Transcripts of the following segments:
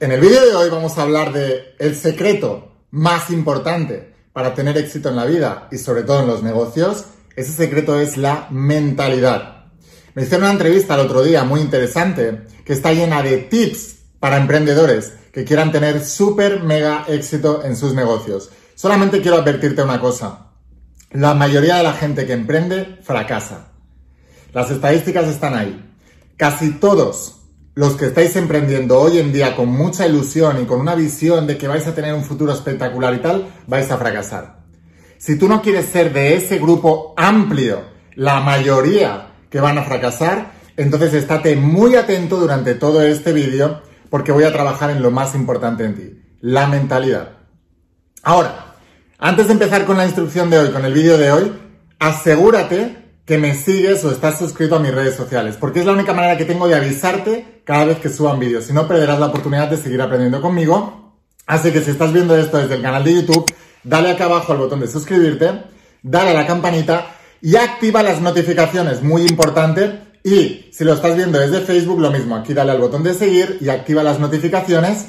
En el vídeo de hoy vamos a hablar de el secreto más importante para tener éxito en la vida y sobre todo en los negocios. Ese secreto es la mentalidad. Me hicieron una entrevista el otro día muy interesante que está llena de tips para emprendedores que quieran tener súper mega éxito en sus negocios. Solamente quiero advertirte una cosa. La mayoría de la gente que emprende fracasa. Las estadísticas están ahí. Casi todos los que estáis emprendiendo hoy en día con mucha ilusión y con una visión de que vais a tener un futuro espectacular y tal, vais a fracasar. Si tú no quieres ser de ese grupo amplio, la mayoría que van a fracasar, entonces estate muy atento durante todo este vídeo porque voy a trabajar en lo más importante en ti, la mentalidad. Ahora, antes de empezar con la instrucción de hoy, con el vídeo de hoy, asegúrate que me sigues o estás suscrito a mis redes sociales, porque es la única manera que tengo de avisarte cada vez que suban vídeos. Si no, perderás la oportunidad de seguir aprendiendo conmigo. Así que si estás viendo esto desde el canal de YouTube, dale acá abajo al botón de suscribirte, dale a la campanita y activa las notificaciones, muy importante. Y si lo estás viendo desde Facebook, lo mismo, aquí dale al botón de seguir y activa las notificaciones.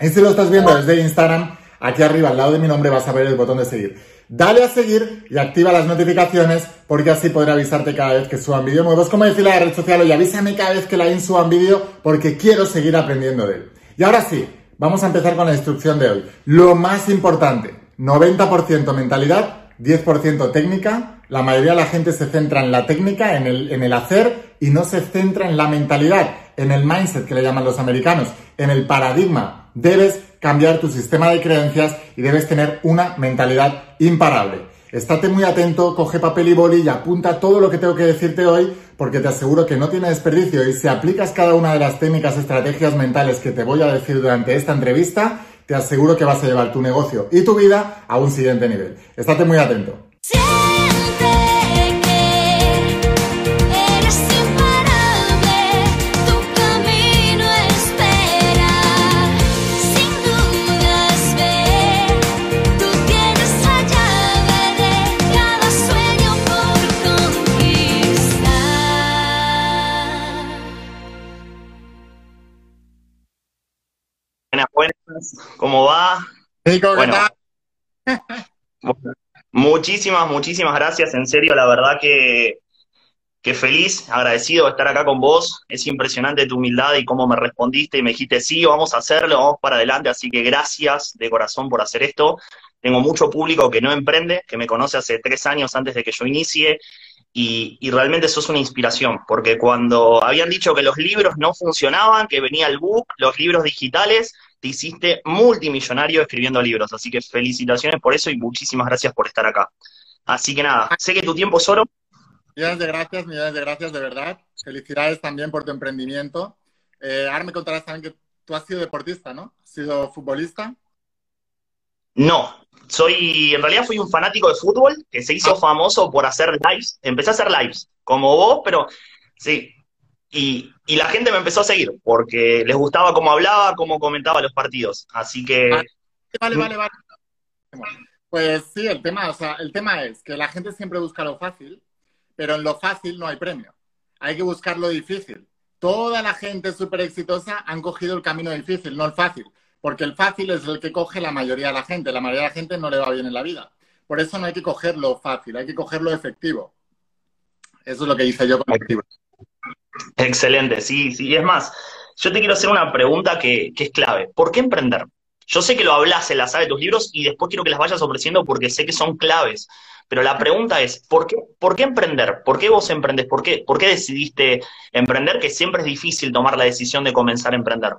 Y si lo estás viendo desde Instagram, aquí arriba al lado de mi nombre vas a ver el botón de seguir. Dale a seguir y activa las notificaciones porque así podré avisarte cada vez que suban vídeos nuevos. Como decirle a la red social, oye, avísame cada vez que la suban vídeo porque quiero seguir aprendiendo de él. Y ahora sí, vamos a empezar con la instrucción de hoy. Lo más importante, 90% mentalidad, 10% técnica. La mayoría de la gente se centra en la técnica, en el, en el hacer y no se centra en la mentalidad, en el mindset que le llaman los americanos, en el paradigma. Debes cambiar tu sistema de creencias y debes tener una mentalidad imparable. Estate muy atento, coge papel y boli y apunta todo lo que tengo que decirte hoy porque te aseguro que no tiene desperdicio y si aplicas cada una de las técnicas, estrategias mentales que te voy a decir durante esta entrevista, te aseguro que vas a llevar tu negocio y tu vida a un siguiente nivel. Estate muy atento. ¿Cómo va? bueno, muchísimas, muchísimas gracias. En serio, la verdad que, que feliz, agradecido de estar acá con vos. Es impresionante tu humildad y cómo me respondiste y me dijiste, sí, vamos a hacerlo, vamos para adelante. Así que gracias de corazón por hacer esto. Tengo mucho público que no emprende, que me conoce hace tres años antes de que yo inicie. Y, y, realmente sos una inspiración, porque cuando habían dicho que los libros no funcionaban, que venía el book, los libros digitales, te hiciste multimillonario escribiendo libros. Así que felicitaciones por eso y muchísimas gracias por estar acá. Así que nada, sé que tu tiempo es oro. Millones de gracias, millones de gracias, de verdad. Felicidades también por tu emprendimiento. Eh, ahora me contarás también que tú has sido deportista, ¿no? ¿Has sido futbolista? No, soy, en realidad fui un fanático de fútbol que se hizo ah. famoso por hacer lives. Empecé a hacer lives, como vos, pero sí, y, la gente me empezó a seguir porque les gustaba cómo hablaba, cómo comentaba los partidos. Así que. Vale, vale, vale. Pues sí, el tema, o sea, el tema es que la gente siempre busca lo fácil, pero en lo fácil no hay premio. Hay que buscar lo difícil. Toda la gente súper exitosa han cogido el camino difícil, no el fácil. Porque el fácil es el que coge la mayoría de la gente. La mayoría de la gente no le va bien en la vida. Por eso no hay que coger lo fácil, hay que coger lo efectivo. Eso es lo que hice yo con Activo. Excelente, sí, sí. Es más, yo te quiero hacer una pregunta que, es clave. ¿Por qué emprender? Yo sé que lo hablas en la sala de tus libros y después quiero que las vayas ofreciendo porque sé que son claves. Pero la pregunta es, ¿por qué, ¿por qué emprender? ¿Por qué vos emprendés? ¿Por qué, ¿Por qué decidiste emprender? Que siempre es difícil tomar la decisión de comenzar a emprender.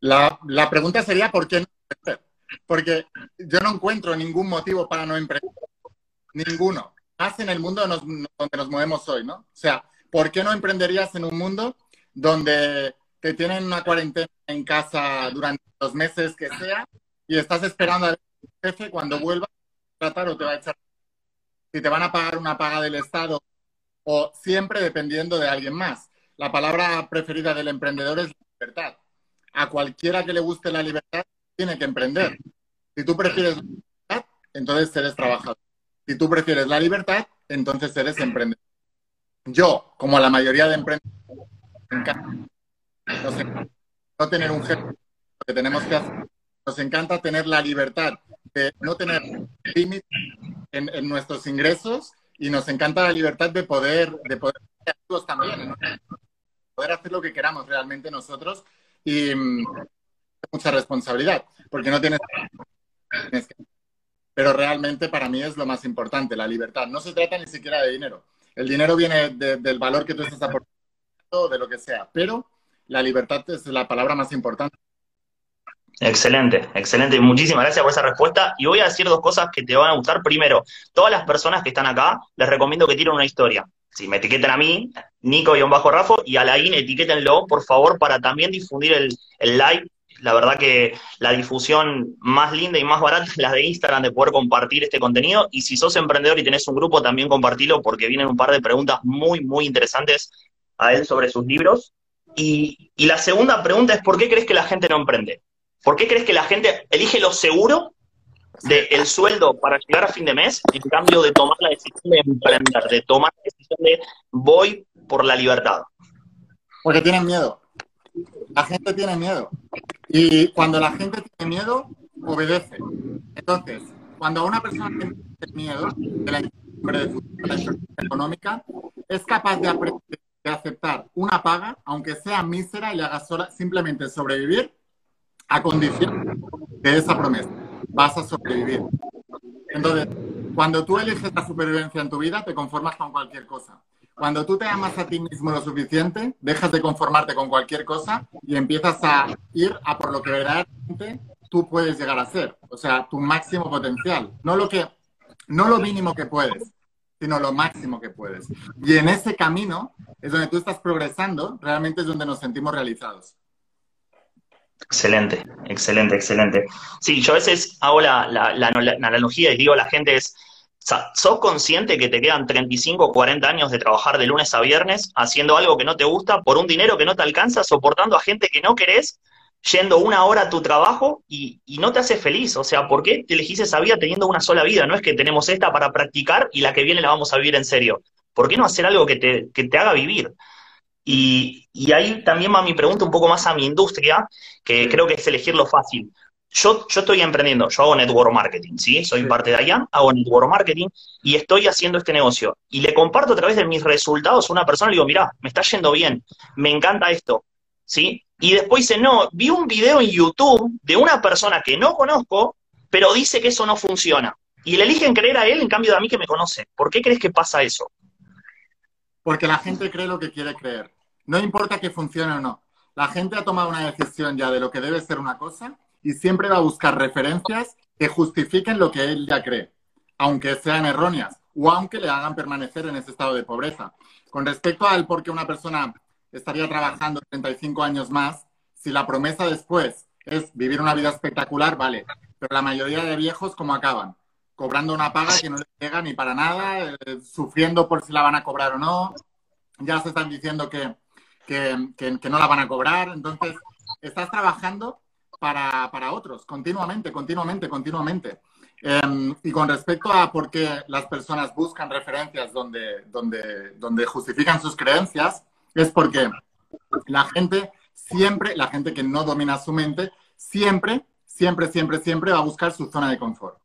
La, la pregunta sería, ¿por qué no emprender? Porque yo no encuentro ningún motivo para no emprender. Ninguno. Más en el mundo donde nos movemos hoy, ¿no? O sea, ¿por qué no emprenderías en un mundo donde te tienen una cuarentena en casa durante los meses que sea y estás esperando al jefe cuando vuelva a tratar o te va a echar? Si te van a pagar una paga del Estado o siempre dependiendo de alguien más. La palabra preferida del emprendedor es libertad. A cualquiera que le guste la libertad, tiene que emprender. Si tú prefieres la libertad, entonces eres trabajador. Si tú prefieres la libertad, entonces eres emprendedor yo, como la mayoría de emprendedores, no no tener un jefe, que tenemos que hacer. Nos encanta tener la libertad de no tener límites en, nuestros ingresos y nos encanta la libertad de poder, de poder hacer lo que queramos realmente nosotros y mm, mucha responsabilidad, porque no tienes, Pero realmente para mí es lo más importante, la libertad. No se trata ni siquiera de dinero. El dinero viene del valor que tú estás aportando, de lo que sea, pero la libertad es la palabra más importante. Excelente, excelente. Muchísimas gracias por esa respuesta. Y voy a decir dos cosas que te van a gustar. Primero, todas las personas que están acá, les recomiendo que tiren una historia. Si me etiquetan a mí, Nico-Rafo, y a la IN, etiquétenlo, por favor, para también difundir el, el live. La verdad que la difusión más linda y más barata es la de Instagram, de poder compartir este contenido. Y si sos emprendedor y tenés un grupo, también compartilo, porque vienen un par de preguntas muy, muy interesantes a él sobre sus libros. Y, y la segunda pregunta es, ¿por qué crees que la gente no emprende? ¿Por qué crees que la gente elige lo seguro del sueldo para llegar a fin de mes en cambio de tomar la decisión de emprender, de tomar la decisión de voy por la libertad? Porque tienen miedo. La gente tiene miedo. Y cuando la gente tiene miedo, obedece. Entonces, cuando a una persona tiene miedo de la incertidumbre económica, es capaz de, de aceptar una paga, aunque sea mísera y haga sola, simplemente sobrevivir a condición de esa promesa. Vas a sobrevivir. Entonces, cuando tú eliges la supervivencia en tu vida, te conformas con cualquier cosa. Cuando tú te amas a ti mismo lo suficiente, dejas de conformarte con cualquier cosa y empiezas a ir a por lo que verdaderamente tú puedes llegar a ser. O sea, tu máximo potencial. No lo, que, no lo mínimo que puedes, sino lo máximo que puedes. Y en ese camino es donde tú estás progresando, realmente es donde nos sentimos realizados. Excelente, excelente, excelente. Sí, yo a veces hago la, analogía y digo a la gente es, ¿sos consciente que te quedan 35 o 40 años de trabajar de lunes a viernes haciendo algo que no te gusta por un dinero que no te alcanza, soportando a gente que no querés, yendo una hora a tu trabajo y, no te hace feliz? O sea, ¿por qué te elegís esa vida teniendo una sola vida? No es que tenemos esta para practicar y la que viene la vamos a vivir en serio. ¿Por qué no hacer algo que te, que te haga vivir? Y, ahí también va mi pregunta un poco más a mi industria, que creo que es elegir lo fácil. Yo, yo estoy emprendiendo, yo hago network marketing, ¿sí? Soy parte de IAM, hago network marketing y estoy haciendo este negocio. Y le comparto a través de mis resultados a una persona y digo, mira, me está yendo bien, me encanta esto, ¿sí? Y después dice, no, vi un video en YouTube de una persona que no conozco, pero dice que eso no funciona. Y le eligen creer a él en cambio de a mí que me conoce. ¿Por qué crees que pasa eso? Porque la gente cree lo que quiere creer. No importa que funcione o no. La gente ha tomado una decisión ya de lo que debe ser una cosa y siempre va a buscar referencias que justifiquen lo que él ya cree, aunque sean erróneas o aunque le hagan permanecer en ese estado de pobreza. Con respecto al por qué una persona estaría trabajando 35 años más, si la promesa después es vivir una vida espectacular, vale. Pero la mayoría de viejos, ¿cómo acaban? cobrando una paga que no les llega ni para nada, eh, sufriendo por si la van a cobrar o no. Ya se están diciendo que, no la van a cobrar. Entonces, estás trabajando para, otros, continuamente, continuamente, continuamente. Em, y con respecto a por qué las personas buscan referencias donde, donde, donde justifican sus creencias, es porque la gente siempre, la gente que no domina su mente, siempre, siempre, siempre, siempre va a buscar su zona de confort.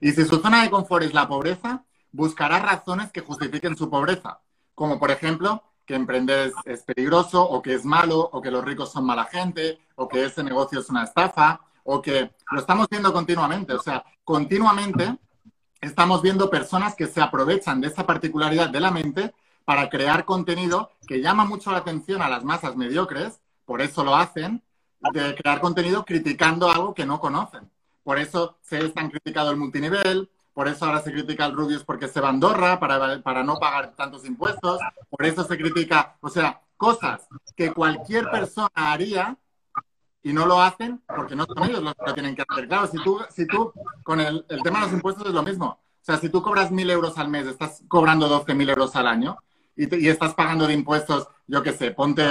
Y si su zona de confort es la pobreza, buscará razones que justifiquen su pobreza, como por ejemplo que emprender es, peligroso o que es malo o que los ricos son mala gente o que ese negocio es una estafa o que lo estamos viendo continuamente. O sea, continuamente estamos viendo personas que se aprovechan de esa particularidad de la mente para crear contenido que llama mucho la atención a las masas mediocres, por eso lo hacen, de crear contenido criticando algo que no conocen. Por eso se es tan criticado el multinivel, por eso ahora se critica el Rubius porque se va a Andorra para, para no pagar tantos impuestos, por eso se critica, o sea, cosas que cualquier persona haría y no lo hacen porque no son ellos los que lo tienen que hacer. Claro, si tú, si tú con el, tema de los impuestos es lo mismo. O sea, si tú cobras mil euros al mes, estás cobrando 12 mil euros al año y, y, estás pagando de impuestos, yo qué sé, ponte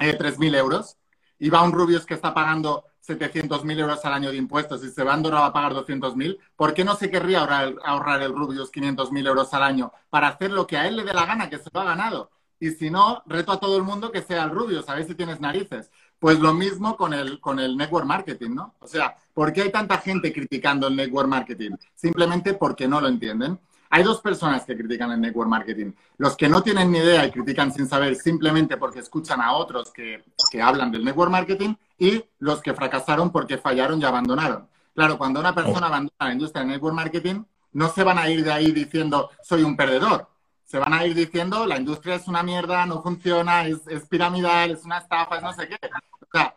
eh, tres mil euros y va un Rubius que está pagando 700.000 euros al año de impuestos y se va a Andorra a pagar 200.000, ¿por qué no se querría ahorrar, ahorrar el Rubius 500.000 euros al año para hacer lo que a él le dé la gana, que se lo ha ganado? Y si no, reto a todo el mundo que sea el Rubius, a ver si tienes narices. Pues lo mismo con el, con el network marketing, ¿no? O sea, ¿por qué hay tanta gente criticando el network marketing? Simplemente porque no lo entienden. Hay dos personas que critican el network marketing. Los que no tienen ni idea y critican sin saber simplemente porque escuchan a otros que, que hablan del network marketing y los que fracasaron porque fallaron y abandonaron. Claro, cuando una persona abandona la industria del network marketing, no se van a ir de ahí diciendo soy un perdedor. Se van a ir diciendo la industria es una mierda, no funciona, es, es piramidal, es una estafa, es no sé qué. O sea,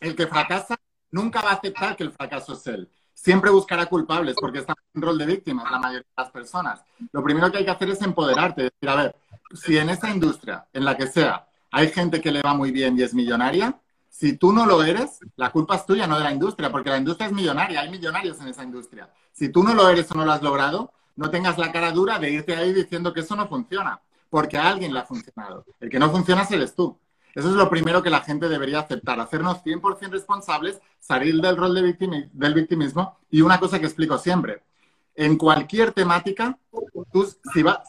el que fracasa nunca va a aceptar que el fracaso es él siempre buscará culpables porque está en rol de víctimas la mayoría de las personas. Lo primero que hay que hacer es empoderarte, decir, a ver, si en esta industria, en la que sea, hay gente que le va muy bien y es millonaria, si tú no lo eres, la culpa es tuya, no de la industria, porque la industria es millonaria, hay millonarios en esa industria. Si tú no lo eres o no lo has logrado, no tengas la cara dura de irte ahí diciendo que eso no funciona, porque a alguien le ha funcionado. El que no funciona eres tú. Eso es lo primero que la gente debería aceptar, hacernos 100% responsables, salir del rol de del victimismo. Y una cosa que explico siempre, en cualquier temática,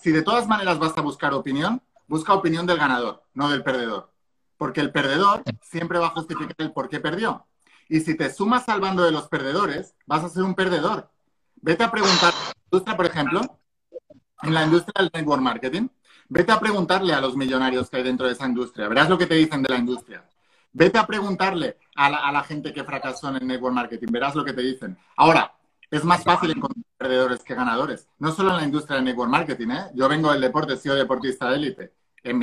si, de todas maneras vas a buscar opinión, busca opinión del ganador, no del perdedor. Porque el perdedor siempre va a justificar el por qué perdió. Y si te sumas al bando de los perdedores, vas a ser un perdedor. Vete a preguntar, industria, por ejemplo, en la industria del network marketing, Vete a preguntarle a los millonarios que hay dentro de esa industria. Verás lo que te dicen de la industria. Vete a preguntarle a la, gente que fracasó en el network marketing. Verás lo que te dicen. Ahora, es más fácil encontrar perdedores que ganadores. No solo en la industria del network marketing. ¿eh? Yo vengo del deporte, he sido deportista de élite. En,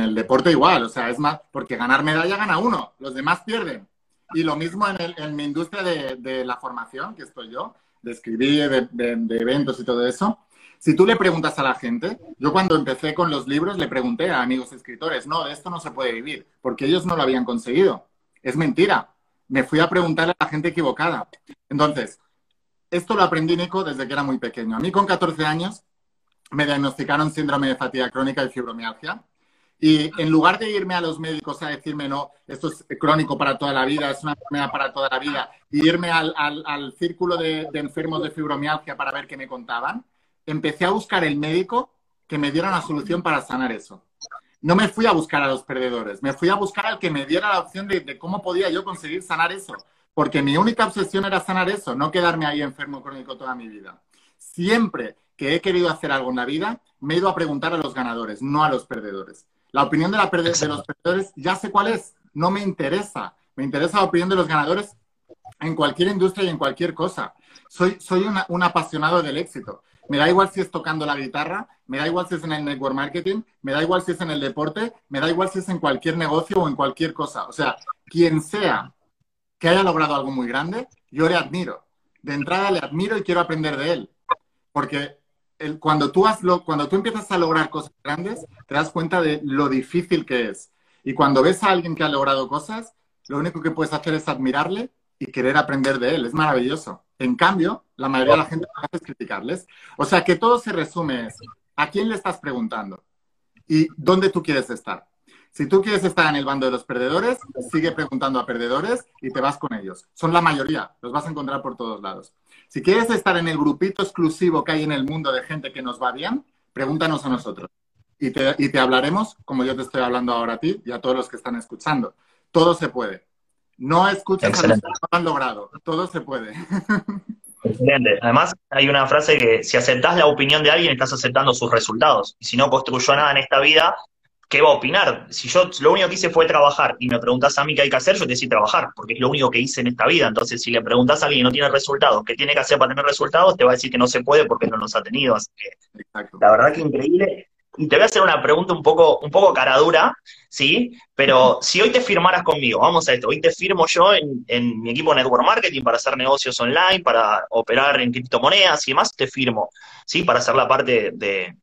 el deporte igual. O sea, es más, porque ganar medalla gana uno. Los demás pierden. Y lo mismo en, mi industria de, la formación, que estoy yo, de escribir, de eventos y todo eso. Si tú le preguntas a la gente, yo cuando empecé con los libros le pregunté a amigos escritores, no, de esto no se puede vivir, porque ellos no lo habían conseguido. Es mentira. Me fui a preguntarle a la gente equivocada. Entonces, esto lo aprendí, Nico, desde que era muy pequeño. A mí con 14 años me diagnosticaron síndrome de fatiga crónica y fibromialgia. Y en lugar de irme a los médicos a decirme, no, esto es crónico para toda la vida, es una enfermedad para toda la vida, y irme al, círculo de, de, enfermos de fibromialgia para ver qué me contaban, empecé a buscar el médico que me diera una solución para sanar eso. No me fui a buscar a los perdedores, me fui a buscar al que me diera la opción de, cómo podía yo conseguir sanar eso. Porque mi única obsesión era sanar eso, no quedarme ahí enfermo crónico toda mi vida. Siempre que he querido hacer algo en la vida, me he ido a preguntar a los ganadores, no a los perdedores. La opinión de, la de los perdedores ya sé cuál es, no me interesa. Me interesa la opinión de los ganadores en cualquier industria y en cualquier cosa. Soy, soy un apasionado del éxito. Me da igual si es tocando la guitarra, me da igual si es en el network marketing, me da igual si es en el deporte, me da igual si es en cualquier negocio o en cualquier cosa. O sea, quien sea que haya logrado algo muy grande, yo le admiro. De entrada le admiro y quiero aprender de él. Porque cuando, tú has cuando tú empiezas a lograr cosas grandes, te das cuenta de lo difícil que es. Y cuando ves a alguien que ha logrado cosas, lo único que puedes hacer es admirarle y querer aprender de él. Es maravilloso. En cambio, la mayoría de la gente lo hace es criticarles. O sea que todo se resume es a quién le estás preguntando y dónde tú quieres estar. Si tú quieres estar en el bando de los perdedores, sigue preguntando a perdedores y te vas con ellos. Son la mayoría, los vas a encontrar por todos lados. Si quieres estar en el grupito exclusivo que hay en el mundo de gente que nos va bien, pregúntanos a nosotros. Y te, y te hablaremos como yo te estoy hablando ahora a ti y a todos los que están escuchando. Todo se puede. No escuches a los que no han logrado. Todo se puede. Excelente. Además, hay una frase que si aceptas la opinión de alguien, estás aceptando sus resultados. Y si no construyó nada en esta vida, ¿qué va a opinar? Si yo lo único que hice fue trabajar y me preguntas a mí qué hay que hacer, yo te decía trabajar, porque es lo único que hice en esta vida. Entonces, si le preguntas a alguien que no tiene resultados, ¿qué tiene que hacer para tener resultados? Te va a decir que no se puede porque no los ha tenido. Así que, la verdad que increíble. Te voy a hacer una pregunta un poco, un poco cara dura, ¿sí? Pero si hoy te firmaras conmigo, vamos a esto, hoy te firmo yo en, mi equipo de Network Marketing para hacer negocios online, para operar en criptomonedas y demás, te firmo, ¿sí? Para hacer la parte de,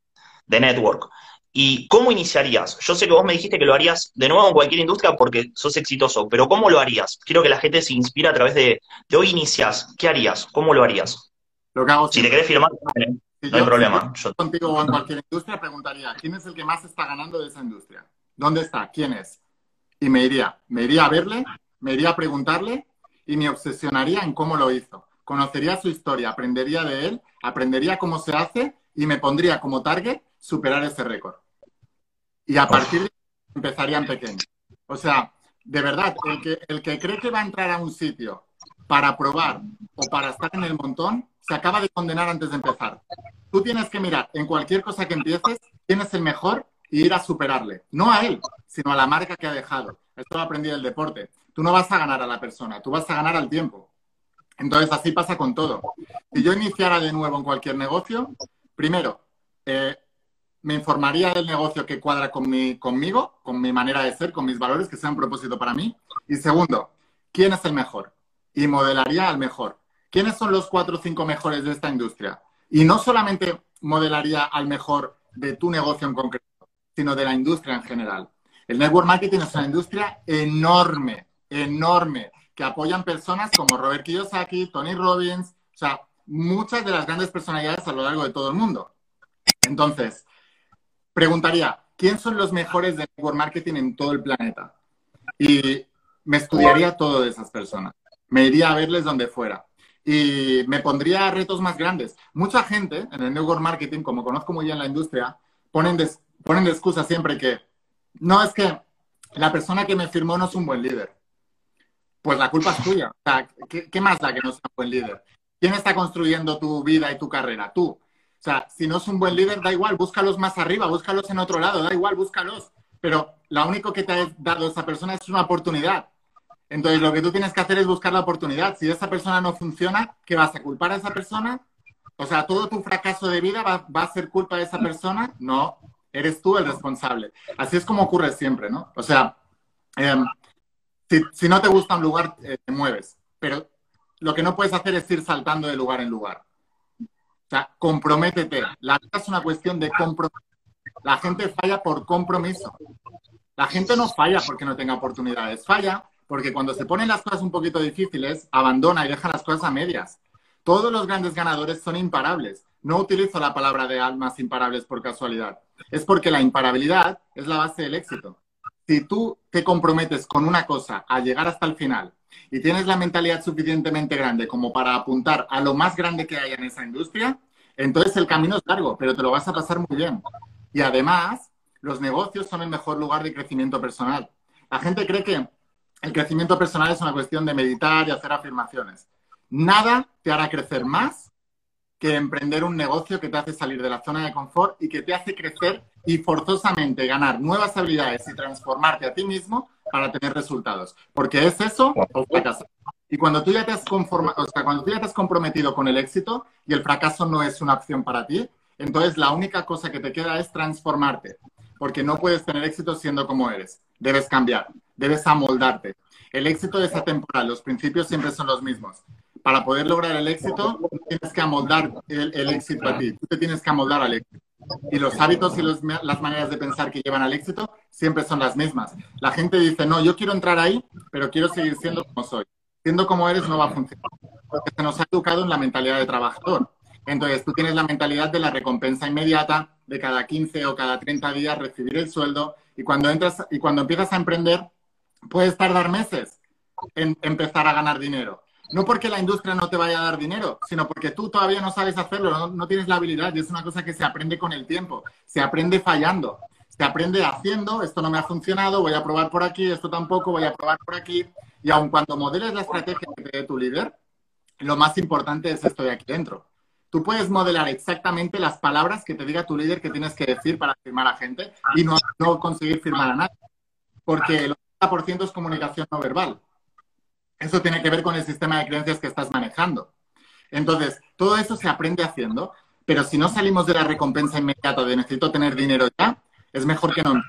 Network. ¿Y cómo iniciarías? Yo sé que vos me dijiste que lo harías de nuevo en cualquier industria porque sos exitoso, pero ¿cómo lo harías? Quiero que la gente se inspire a través de, de hoy inicias. ¿Qué harías? ¿Cómo lo harías? Lo que hago si te querés firmar, no hay problema. yo contigo o en cualquier industria preguntaría, ¿quién es el que más está ganando de esa industria? ¿Dónde está? ¿Quién es? Y me iría, me iría a verle, me iría a preguntarle y me obsesionaría en cómo lo hizo. Conocería su historia, aprendería de él, aprendería cómo se hace y me pondría como target superar ese récord. Y a partir de ahí empezaría en pequeño. O sea, de verdad, el que, el que cree que va a entrar a un sitio para probar o para estar en el montón, se acaba de condenar antes de empezar. Tú tienes que mirar en cualquier cosa que empieces quién es el mejor y ir a superarle. No a él, sino a la marca que ha dejado. Esto lo aprendí del deporte. Tú no vas a ganar a la persona, tú vas a ganar al tiempo. Entonces, así pasa con todo. Si yo iniciara de nuevo en cualquier negocio, primero, eh, me informaría del negocio que cuadra con mi, conmigo, con mi manera de ser, con mis valores, que sea un propósito para mí. Y segundo, ¿quién es el mejor? Y modelaría al mejor. ¿Quiénes son los cuatro o cinco mejores de esta industria? Y no solamente modelaría al mejor de tu negocio en concreto, sino de la industria en general. El network marketing es una industria enorme, enorme, que apoyan personas como Robert Kiyosaki, Tony Robbins, o sea, muchas de las grandes personalidades a lo largo de todo el mundo. Entonces, preguntaría, ¿quién son los mejores de network marketing en todo el planeta? Y me estudiaría todo de esas personas. Me iría a verles donde fuera. Y me pondría retos más grandes. Mucha gente en el network marketing, como conozco muy bien la industria, ponen de, ponen de excusa siempre que, no, es que la persona que me firmó no es un buen líder. Pues la culpa es tuya. O sea, ¿qué, ¿qué, más da que no sea un buen líder? ¿Quién está construyendo tu vida y tu carrera? Tú. O sea, si no es un buen líder, da igual, búscalos más arriba, búscalos en otro lado, da igual, búscalos. Pero lo único que te ha dado esa persona es una oportunidad. Entonces, lo que tú tienes que hacer es buscar la oportunidad. Si esa persona no funciona, ¿qué vas a culpar a esa persona? O sea, todo tu fracaso de vida va, a ser culpa de esa persona. No, eres tú el responsable. Así es como ocurre siempre, ¿no? O sea, si, si, no te gusta un lugar, eh, te mueves. Pero lo que no puedes hacer es ir saltando de lugar en lugar. O sea, comprométete. La vida es una cuestión de compromiso. La gente falla por compromiso. La gente no falla porque no tenga oportunidades. Falla porque cuando se ponen las cosas un poquito difíciles, abandona y deja las cosas a medias. Todos los grandes ganadores son imparables. No utilizo la palabra de almas imparables por casualidad. Es porque la imparabilidad es la base del éxito. Si tú te comprometes con una cosa a llegar hasta el final y tienes la mentalidad suficientemente grande como para apuntar a lo más grande que haya en esa industria, entonces el camino es largo, pero te lo vas a pasar muy bien. Y además, los negocios son el mejor lugar de crecimiento personal. La gente cree que el crecimiento personal es una cuestión de meditar y hacer afirmaciones. Nada te hará crecer más que emprender un negocio que te hace salir de la zona de confort y que te hace crecer y forzosamente ganar nuevas habilidades y transformarte a ti mismo para tener resultados. Porque es eso o fracasar. Y cuando tú ya te has conformado, o sea, cuando tú ya te comprometido con el éxito y el fracaso no es una opción para ti, entonces la única cosa que te queda es transformarte. Porque no puedes tener éxito siendo como eres. Debes cambiar, debes amoldarte. El éxito es atemporal, los principios siempre son los mismos. Para poder lograr el éxito, tienes que amoldar el, éxito a ti. Tú te tienes que amoldar al éxito. Y los hábitos y las maneras de pensar que llevan al éxito siempre son las mismas. La gente dice, no, yo quiero entrar ahí, pero quiero seguir siendo como soy. Siendo como eres no va a funcionar. Porque se nos ha educado en la mentalidad de trabajador. Entonces, tú tienes la mentalidad de la recompensa inmediata, de cada 15 o cada 30 días recibir el sueldo, y cuando entras y cuando empiezas a emprender, puedes tardar meses en empezar a ganar dinero. No porque la industria no te vaya a dar dinero, sino porque tú todavía no sabes hacerlo, no, tienes la habilidad y es una cosa que se aprende con el tiempo, se aprende fallando, se aprende haciendo, esto no me ha funcionado, voy a probar por aquí, esto tampoco, voy a probar por aquí. Y aun cuando modeles la estrategia que te dé tu líder, lo más importante es esto de aquí dentro. Tú puedes modelar exactamente las palabras que te diga tu líder que tienes que decir para firmar a gente y no, no conseguir firmar a nadie. Porque el 80% es comunicación no verbal. Eso tiene que ver con el sistema de creencias que estás manejando. Entonces, todo eso se aprende haciendo, pero si no salimos de la recompensa inmediata de necesito tener dinero ya, es mejor que no.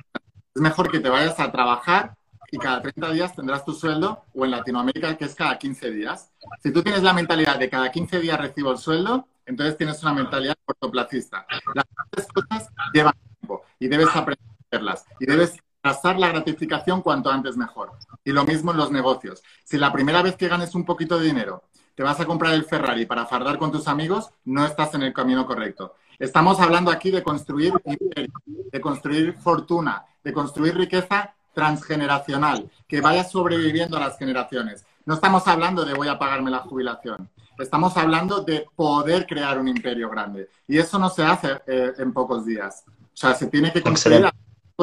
Es mejor que te vayas a trabajar y cada 30 días tendrás tu sueldo, o en Latinoamérica, que es cada 15 días. Si tú tienes la mentalidad de cada 15 días recibo el sueldo, entonces tienes una mentalidad cortoplacista. Las cosas llevan tiempo y debes aprenderlas y debes trazar la gratificación cuanto antes mejor. Y lo mismo en los negocios. Si la primera vez que ganes un poquito de dinero te vas a comprar el Ferrari para fardar con tus amigos, no estás en el camino correcto. Estamos hablando aquí de construir de construir fortuna, de construir riqueza transgeneracional, que vaya sobreviviendo a las generaciones. No estamos hablando de voy a pagarme la jubilación. Estamos hablando de poder crear un imperio grande. Y eso no se hace eh, en pocos días. O sea, se tiene que construir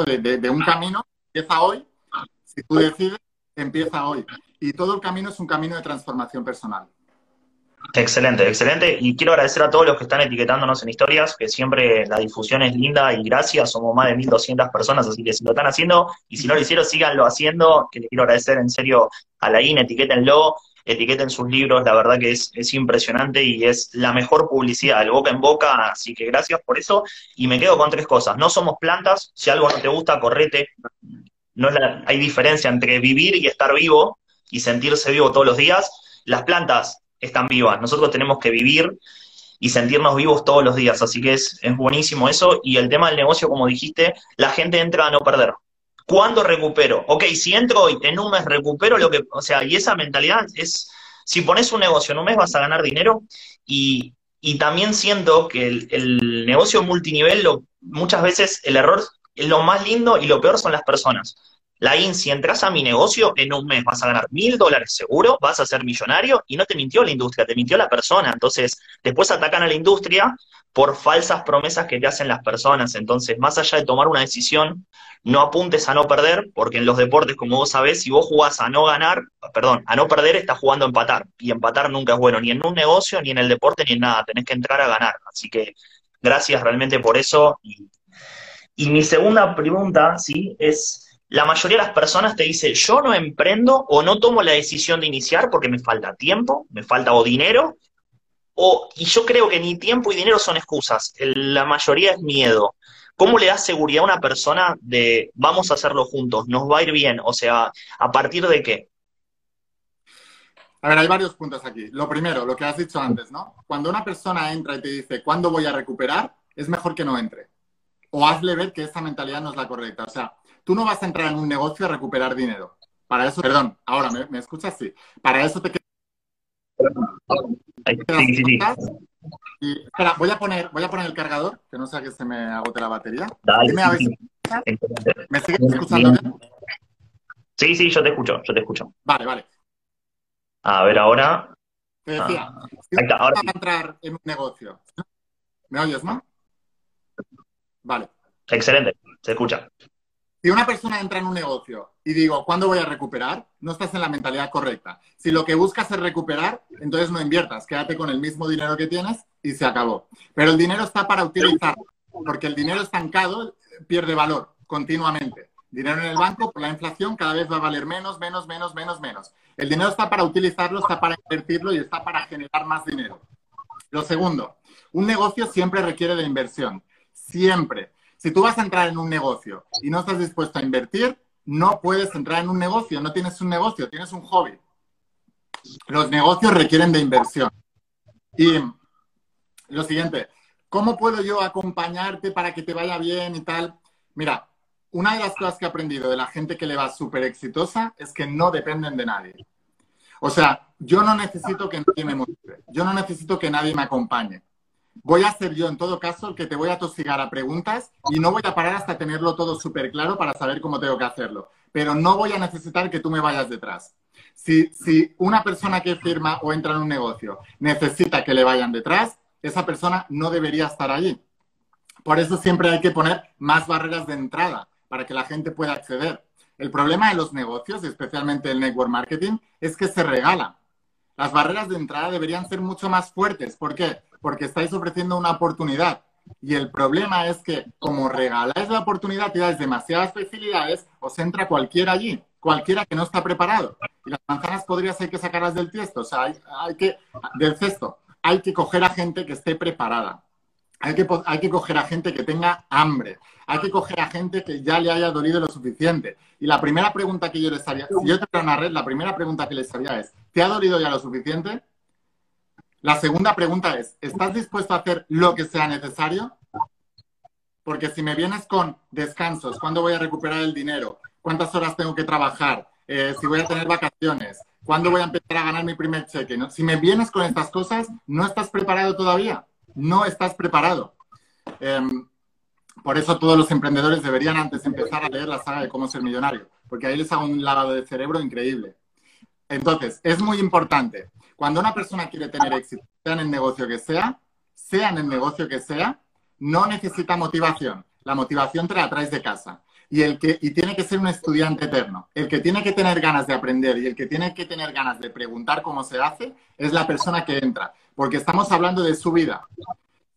de, de, de, un camino, empieza hoy. Si tú decides, empieza hoy. Y todo el camino es un camino de transformación personal. Excelente, excelente. Y quiero agradecer a todos los que están etiquetándonos en historias, que siempre la difusión es linda y gracias. Somos más de 1.200 personas, así que si lo están haciendo y si no lo hicieron, síganlo haciendo, que les quiero agradecer en serio a la IN, etiquétenlo, etiqueten sus libros, la verdad que es, es impresionante y es la mejor publicidad, el boca en boca, así que gracias por eso. Y me quedo con tres cosas. No somos plantas, si algo no te gusta, correte. No hay diferencia entre vivir y estar vivo y sentirse vivo todos los días. Las plantas están vivas. Nosotros tenemos que vivir y sentirnos vivos todos los días. Así que es, es buenísimo eso. Y el tema del negocio, como dijiste, la gente entra a no perder. ¿Cuándo recupero? Ok, si entro hoy, en un mes recupero lo que, o sea, y esa mentalidad es, si pones un negocio en un mes vas a ganar dinero y, y también siento que el, negocio multinivel, lo, muchas veces el error, lo más lindo y lo peor son las personas. La IN, si entras a mi negocio, en un mes vas a ganar mil dólares seguro, vas a ser millonario y no te mintió la industria, te mintió la persona. Entonces, después atacan a la industria por falsas promesas que te hacen las personas. Entonces, más allá de tomar una decisión, no apuntes a no perder, porque en los deportes, como vos sabés, si vos jugás a no ganar, perdón, a no perder, estás jugando a empatar. Y empatar nunca es bueno, ni en un negocio, ni en el deporte, ni en nada. Tenés que entrar a ganar. Así que gracias realmente por eso. Y mi segunda pregunta, ¿sí? Es la mayoría de las personas te dice, yo no emprendo o no tomo la decisión de iniciar porque me falta tiempo, me falta o dinero, o, y yo creo que ni tiempo y dinero son excusas, la mayoría es miedo. ¿Cómo le das seguridad a una persona de vamos a hacerlo juntos, nos va a ir bien? O sea, ¿a partir de qué? A ver, hay varios puntos aquí. Lo primero, lo que has dicho antes, ¿no? Cuando una persona entra y te dice, ¿cuándo voy a recuperar? Es mejor que no entre. O hazle ver que esa mentalidad no es la correcta. O sea, Tú no vas a entrar en un negocio a recuperar dinero. Para eso, perdón, ahora, ¿me, escuchas? Sí. Para eso te Sí, sí, sí. Y, espera, voy a, poner, voy a poner el cargador, que no sea que se me agote la batería. Dale, Dime a ver si... ¿Me sigues escuchando bien? Sí, sí, yo te escucho, yo te escucho. Vale, vale. A ver, ahora. Te decía, ah, si ahora... vas a entrar en un negocio. ¿Me oyes, no? Vale. Excelente, se escucha. Si una persona entra en un negocio y digo, ¿cuándo voy a recuperar? No estás en la mentalidad correcta. Si lo que buscas es recuperar, entonces no inviertas, quédate con el mismo dinero que tienes y se acabó. Pero el dinero está para utilizarlo, porque el dinero estancado pierde valor continuamente. Dinero en el banco, por la inflación, cada vez va a valer menos, menos, menos, menos, menos. El dinero está para utilizarlo, está para invertirlo y está para generar más dinero. Lo segundo, un negocio siempre requiere de inversión. Siempre. Si tú vas a entrar en un negocio y no estás dispuesto a invertir, no puedes entrar en un negocio, no tienes un negocio, tienes un hobby. Los negocios requieren de inversión. Y lo siguiente, ¿cómo puedo yo acompañarte para que te vaya bien y tal? Mira, una de las cosas que he aprendido de la gente que le va súper exitosa es que no dependen de nadie. O sea, yo no necesito que nadie me motive, yo no necesito que nadie me acompañe voy a ser yo en todo caso el que te voy a tosigar a preguntas y no voy a parar hasta tenerlo todo súper claro para saber cómo tengo que hacerlo. Pero no voy a necesitar que tú me vayas detrás. Si, si una persona que firma o entra en un negocio necesita que le vayan detrás, esa persona no debería estar allí. Por eso siempre hay que poner más barreras de entrada para que la gente pueda acceder. El problema de los negocios, especialmente el network marketing, es que se regala. Las barreras de entrada deberían ser mucho más fuertes. ¿Por qué? Porque estáis ofreciendo una oportunidad. Y el problema es que como regaláis la oportunidad y dais demasiadas facilidades, os entra cualquiera allí, cualquiera que no está preparado. Y las manzanas podría ser que sacarlas del tiesto, o sea, hay, que, del cesto. Hay que coger a gente que esté preparada. Hay que, hay que coger a gente que tenga hambre. Hay que coger a gente que ya le haya dolido lo suficiente. Y la primera pregunta que yo les haría, si yo tengo una red, la primera pregunta que les haría es, ¿te ha dolido ya lo suficiente? La segunda pregunta es, ¿estás dispuesto a hacer lo que sea necesario? Porque si me vienes con descansos, ¿cuándo voy a recuperar el dinero? ¿Cuántas horas tengo que trabajar? Eh, si voy a tener vacaciones, ¿cuándo voy a empezar a ganar mi primer cheque? Si me vienes con estas cosas, no estás preparado todavía. No estás preparado. Em, por eso todos los emprendedores deberían antes empezar a leer la saga de cómo ser millonario, porque ahí les hago un lavado de cerebro increíble. Entonces, es muy importante cuando una persona quiere tener éxito, sea en el negocio que sea, sea en el negocio que sea, no necesita motivación. La motivación te la traes de casa. y, el que, y tiene que ser un estudiante eterno. El que tiene que tener ganas de aprender y el que tiene que tener ganas de preguntar cómo se hace es la persona que entra, porque estamos hablando de su vida.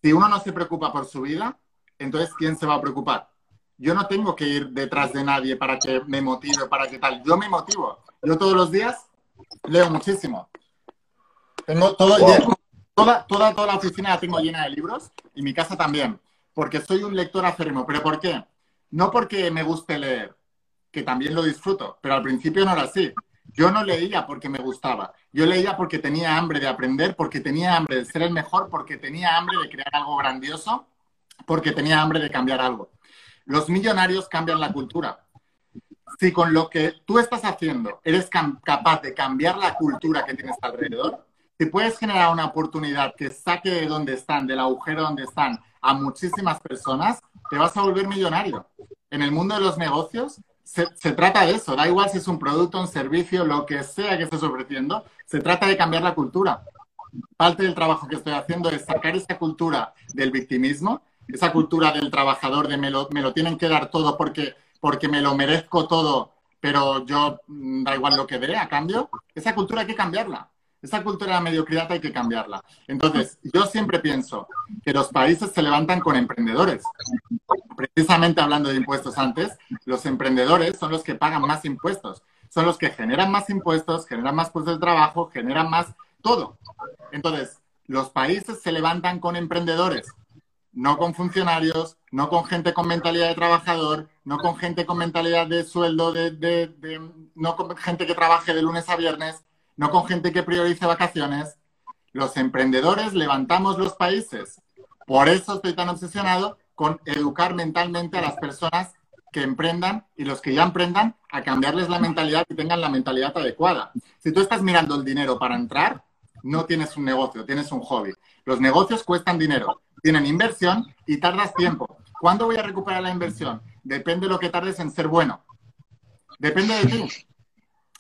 Si uno no se preocupa por su vida, entonces ¿quién se va a preocupar? Yo no tengo que ir detrás de nadie para que me motive, para que tal. Yo me motivo. Yo todos los días leo muchísimo. Tengo todo toda, toda, toda la oficina la tengo llena de libros y mi casa también, porque soy un lector aférrimo. ¿Pero por qué? No porque me guste leer, que también lo disfruto, pero al principio no era así. Yo no leía porque me gustaba. Yo leía porque tenía hambre de aprender, porque tenía hambre de ser el mejor, porque tenía hambre de crear algo grandioso, porque tenía hambre de cambiar algo. Los millonarios cambian la cultura. Si con lo que tú estás haciendo eres capaz de cambiar la cultura que tienes alrededor, si puedes generar una oportunidad que saque de donde están, del agujero donde están, a muchísimas personas, te vas a volver millonario. En el mundo de los negocios se, trata de eso, da igual si es un producto, un servicio, lo que sea que estés ofreciendo, se trata de cambiar la cultura. Parte del trabajo que estoy haciendo es sacar esa cultura del victimismo, esa cultura del trabajador de me lo, me lo tienen que dar todo porque, porque me lo merezco todo, pero yo mm, da igual lo que dé a cambio. Esa cultura hay que cambiarla. Esa cultura de la mediocridad hay que cambiarla. Entonces, yo siempre pienso que los países se levantan con emprendedores. Precisamente hablando de impuestos antes, los emprendedores son los que pagan más impuestos, son los que generan más impuestos, generan más puestos de trabajo, generan más todo. Entonces, los países se levantan con emprendedores, no con funcionarios, no con gente con mentalidad de trabajador, no con gente con mentalidad de sueldo, de, no con gente que trabaje de lunes a viernes, no con gente que priorice vacaciones. Los emprendedores levantamos los países. Por eso estoy tan obsesionado con educar mentalmente a las personas que emprendan y los que ya emprendan a cambiarles la mentalidad y tengan la mentalidad adecuada. Si tú estás mirando el dinero para entrar, no tienes un negocio, tienes un hobby. Los negocios cuestan dinero, tienen inversión y tardas tiempo. ¿Cuándo voy a recuperar la inversión? Depende de lo que tardes en ser bueno. Depende de ti.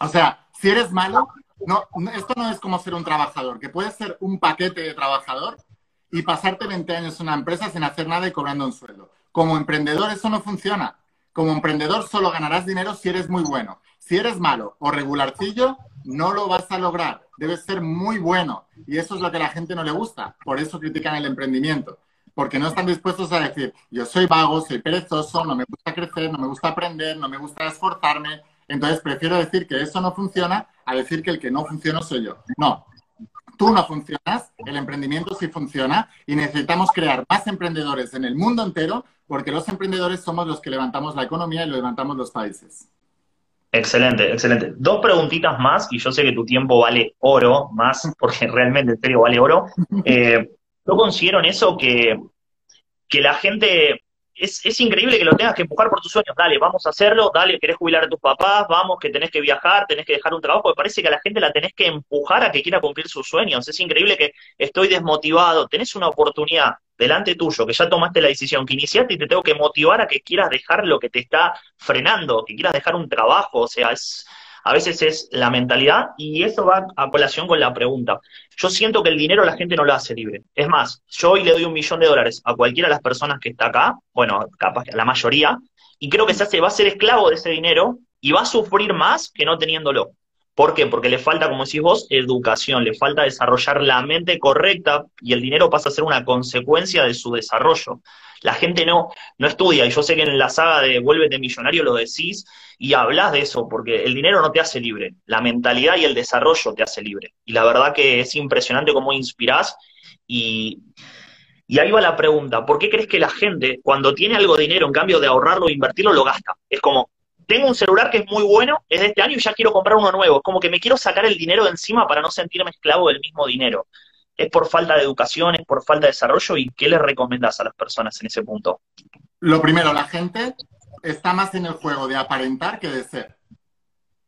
O sea, si eres malo, no, esto no es como ser un trabajador, que puedes ser un paquete de trabajador y pasarte 20 años en una empresa sin hacer nada y cobrando un sueldo. Como emprendedor eso no funciona. Como emprendedor solo ganarás dinero si eres muy bueno. Si eres malo o regularcillo, no lo vas a lograr. Debes ser muy bueno. Y eso es lo que a la gente no le gusta. Por eso critican el emprendimiento. Porque no están dispuestos a decir, yo soy vago, soy perezoso, no me gusta crecer, no me gusta aprender, no me gusta esforzarme, entonces prefiero decir que eso no funciona a decir que el que no funciona soy yo. No, tú no funcionas, el emprendimiento sí funciona y necesitamos crear más emprendedores en el mundo entero porque los emprendedores somos los que levantamos la economía y lo levantamos los países. Excelente, excelente. Dos preguntitas más, y yo sé que tu tiempo vale oro, más, porque realmente en serio vale oro. Eh, yo considero en eso que, que la gente es, increíble que lo tengas que empujar por tus sueños. Dale, vamos a hacerlo, dale, querés jubilar a tus papás, vamos, que tenés que viajar, tenés que dejar un trabajo. Me parece que a la gente la tenés que empujar a que quiera cumplir sus sueños. Es increíble que estoy desmotivado. Tenés una oportunidad delante tuyo, que ya tomaste la decisión, que iniciaste y te tengo que motivar a que quieras dejar lo que te está frenando, que quieras dejar un trabajo. O sea, es, a veces es la mentalidad y eso va a colación con la pregunta. Yo siento que el dinero la gente no lo hace libre. Es más, yo hoy le doy un millón de dólares a cualquiera de las personas que está acá, bueno, capaz la mayoría, y creo que se hace, va a ser esclavo de ese dinero y va a sufrir más que no teniéndolo. ¿Por qué? Porque le falta, como decís vos, educación, le falta desarrollar la mente correcta y el dinero pasa a ser una consecuencia de su desarrollo. La gente no, no estudia, y yo sé que en la saga de Vuélvete Millonario lo decís y hablas de eso, porque el dinero no te hace libre, la mentalidad y el desarrollo te hace libre. Y la verdad que es impresionante cómo inspirás y, y ahí va la pregunta, ¿por qué crees que la gente cuando tiene algo de dinero, en cambio de ahorrarlo o invertirlo, lo gasta? Es como, tengo un celular que es muy bueno, es de este año y ya quiero comprar uno nuevo. Es como que me quiero sacar el dinero de encima para no sentirme esclavo del mismo dinero. ¿Es por falta de educación, es por falta de desarrollo? ¿Y qué le recomiendas a las personas en ese punto? Lo primero, la gente está más en el juego de aparentar que de ser.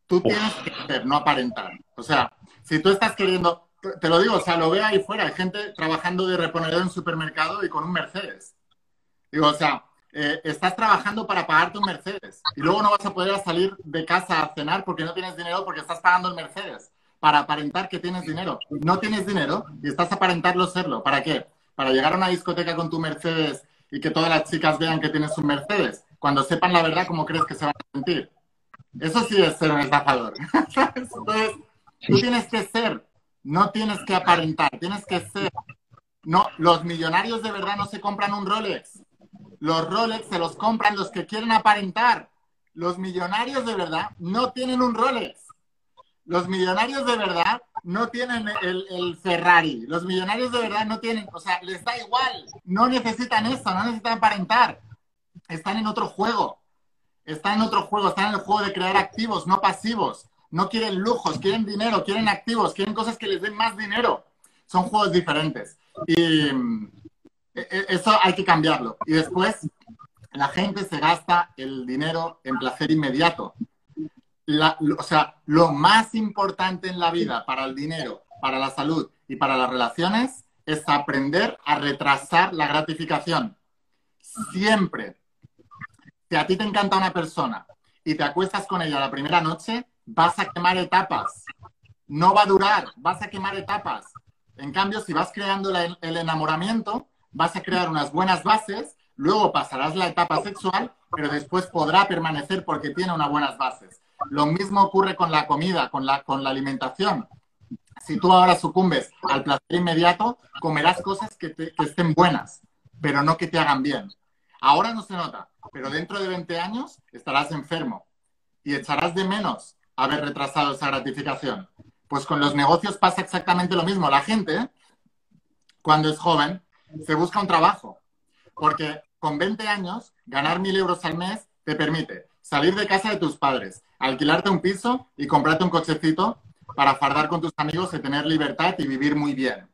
Tú tienes que ser, no aparentar. O sea, si tú estás queriendo, te lo digo, o sea, lo veo ahí fuera, hay gente trabajando de reponedor en supermercado y con un Mercedes. Digo, o sea, eh, estás trabajando para pagarte un Mercedes y luego no vas a poder salir de casa a cenar porque no tienes dinero porque estás pagando el Mercedes para aparentar que tienes dinero. No tienes dinero y estás aparentando serlo. ¿Para qué? Para llegar a una discoteca con tu Mercedes y que todas las chicas vean que tienes un Mercedes. cuando sepan la verdad, ¿cómo crees que se van a sentir? Eso sí es ser un estafador. Entonces, tú tienes que ser, no tienes que aparentar, tienes que ser. No, los millonarios de verdad no se compran un Rolex. Los Rolex se los compran los que quieren aparentar. Los millonarios de verdad no tienen un Rolex. Los millonarios de verdad no tienen el, Ferrari. Los millonarios de verdad no tienen, o sea, les da igual. No necesitan eso, no necesitan aparentar. Están en otro juego. Están en otro juego, están en el juego de crear activos, no pasivos. No quieren lujos, quieren dinero, quieren activos, quieren cosas que les den más dinero. Son juegos diferentes. Y eso hay que cambiarlo. Y después, la gente se gasta el dinero en placer inmediato o sea, lo más importante en la vida para el dinero, para la salud y para las relaciones es aprender a retrasar la gratificación. Siempre. Si a ti te encanta una persona y te acuestas con ella la primera noche, vas a quemar etapas. No va a durar, vas a quemar etapas. En cambio, si vas creando el enamoramiento, vas a crear unas buenas bases, luego pasarás la etapa sexual, pero después podrá permanecer porque tiene unas buenas bases. Lo mismo ocurre con la comida, con la, con la alimentación. Si tú ahora sucumbes al placer inmediato, comerás cosas que, que estén buenas, pero no que te hagan bien. Ahora no se nota, pero dentro de 20 años estarás enfermo y echarás de menos haber retrasado esa gratificación. Pues con los negocios pasa exactamente lo mismo. La gente, cuando es joven, se busca un trabajo, porque con 20 años, ganar mil euros al mes te permite salir de casa de tus padres, alquilarte un piso y comprarte un cochecito para fardar con tus amigos y tener libertad y vivir muy bien.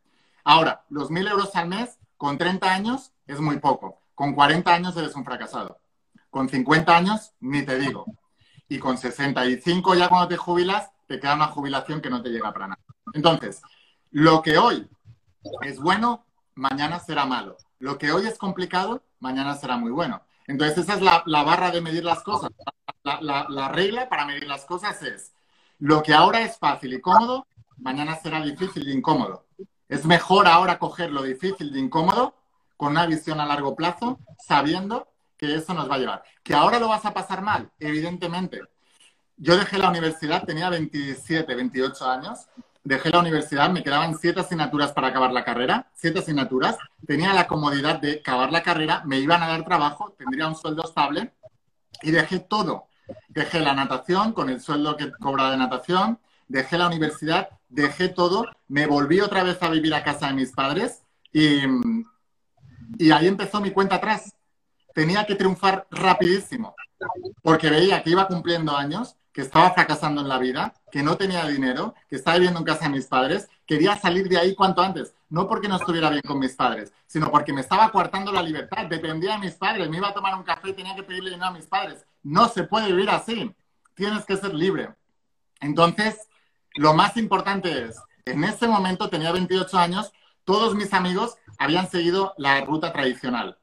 Ahora, los mil euros al mes con 30 años es muy poco. Con 40 años eres un fracasado. Con 50 años, ni te digo. Y con 65 ya cuando te jubilas, te queda una jubilación que no te llega para nada. Entonces, lo que hoy es bueno, mañana será malo. Lo que hoy es complicado, mañana será muy bueno. Entonces, esa es la, la barra de medir las cosas la, regla para medir las cosas es, lo que ahora es fácil y cómodo, mañana será difícil e incómodo. Es mejor ahora coger lo difícil e incómodo con una visión a largo plazo, sabiendo que eso nos va a llevar. ¿Que ahora lo vas a pasar mal? Evidentemente. Yo dejé la universidad, tenía 27, 28 años, dejé la universidad, me quedaban siete asignaturas para acabar la carrera, siete asignaturas, tenía la comodidad de acabar la carrera, me iban a dar trabajo, tendría un sueldo estable y dejé todo Dejé la natación con el sueldo que cobra de natación, dejé la universidad, dejé todo, me volví otra vez a vivir a casa de mis padres y, y ahí empezó mi cuenta atrás. Tenía que triunfar rapidísimo porque veía que iba cumpliendo años, que estaba fracasando en la vida, que no tenía dinero, que estaba viviendo en casa de mis padres, quería salir de ahí cuanto antes. No porque no estuviera bien con mis padres, sino porque me estaba coartando la libertad, dependía de mis padres, me iba a tomar un café y tenía que pedirle dinero a mis padres. No se puede vivir así. Tienes que ser libre. Entonces, lo más importante es, en ese momento tenía 28 años, todos mis amigos habían seguido la ruta tradicional.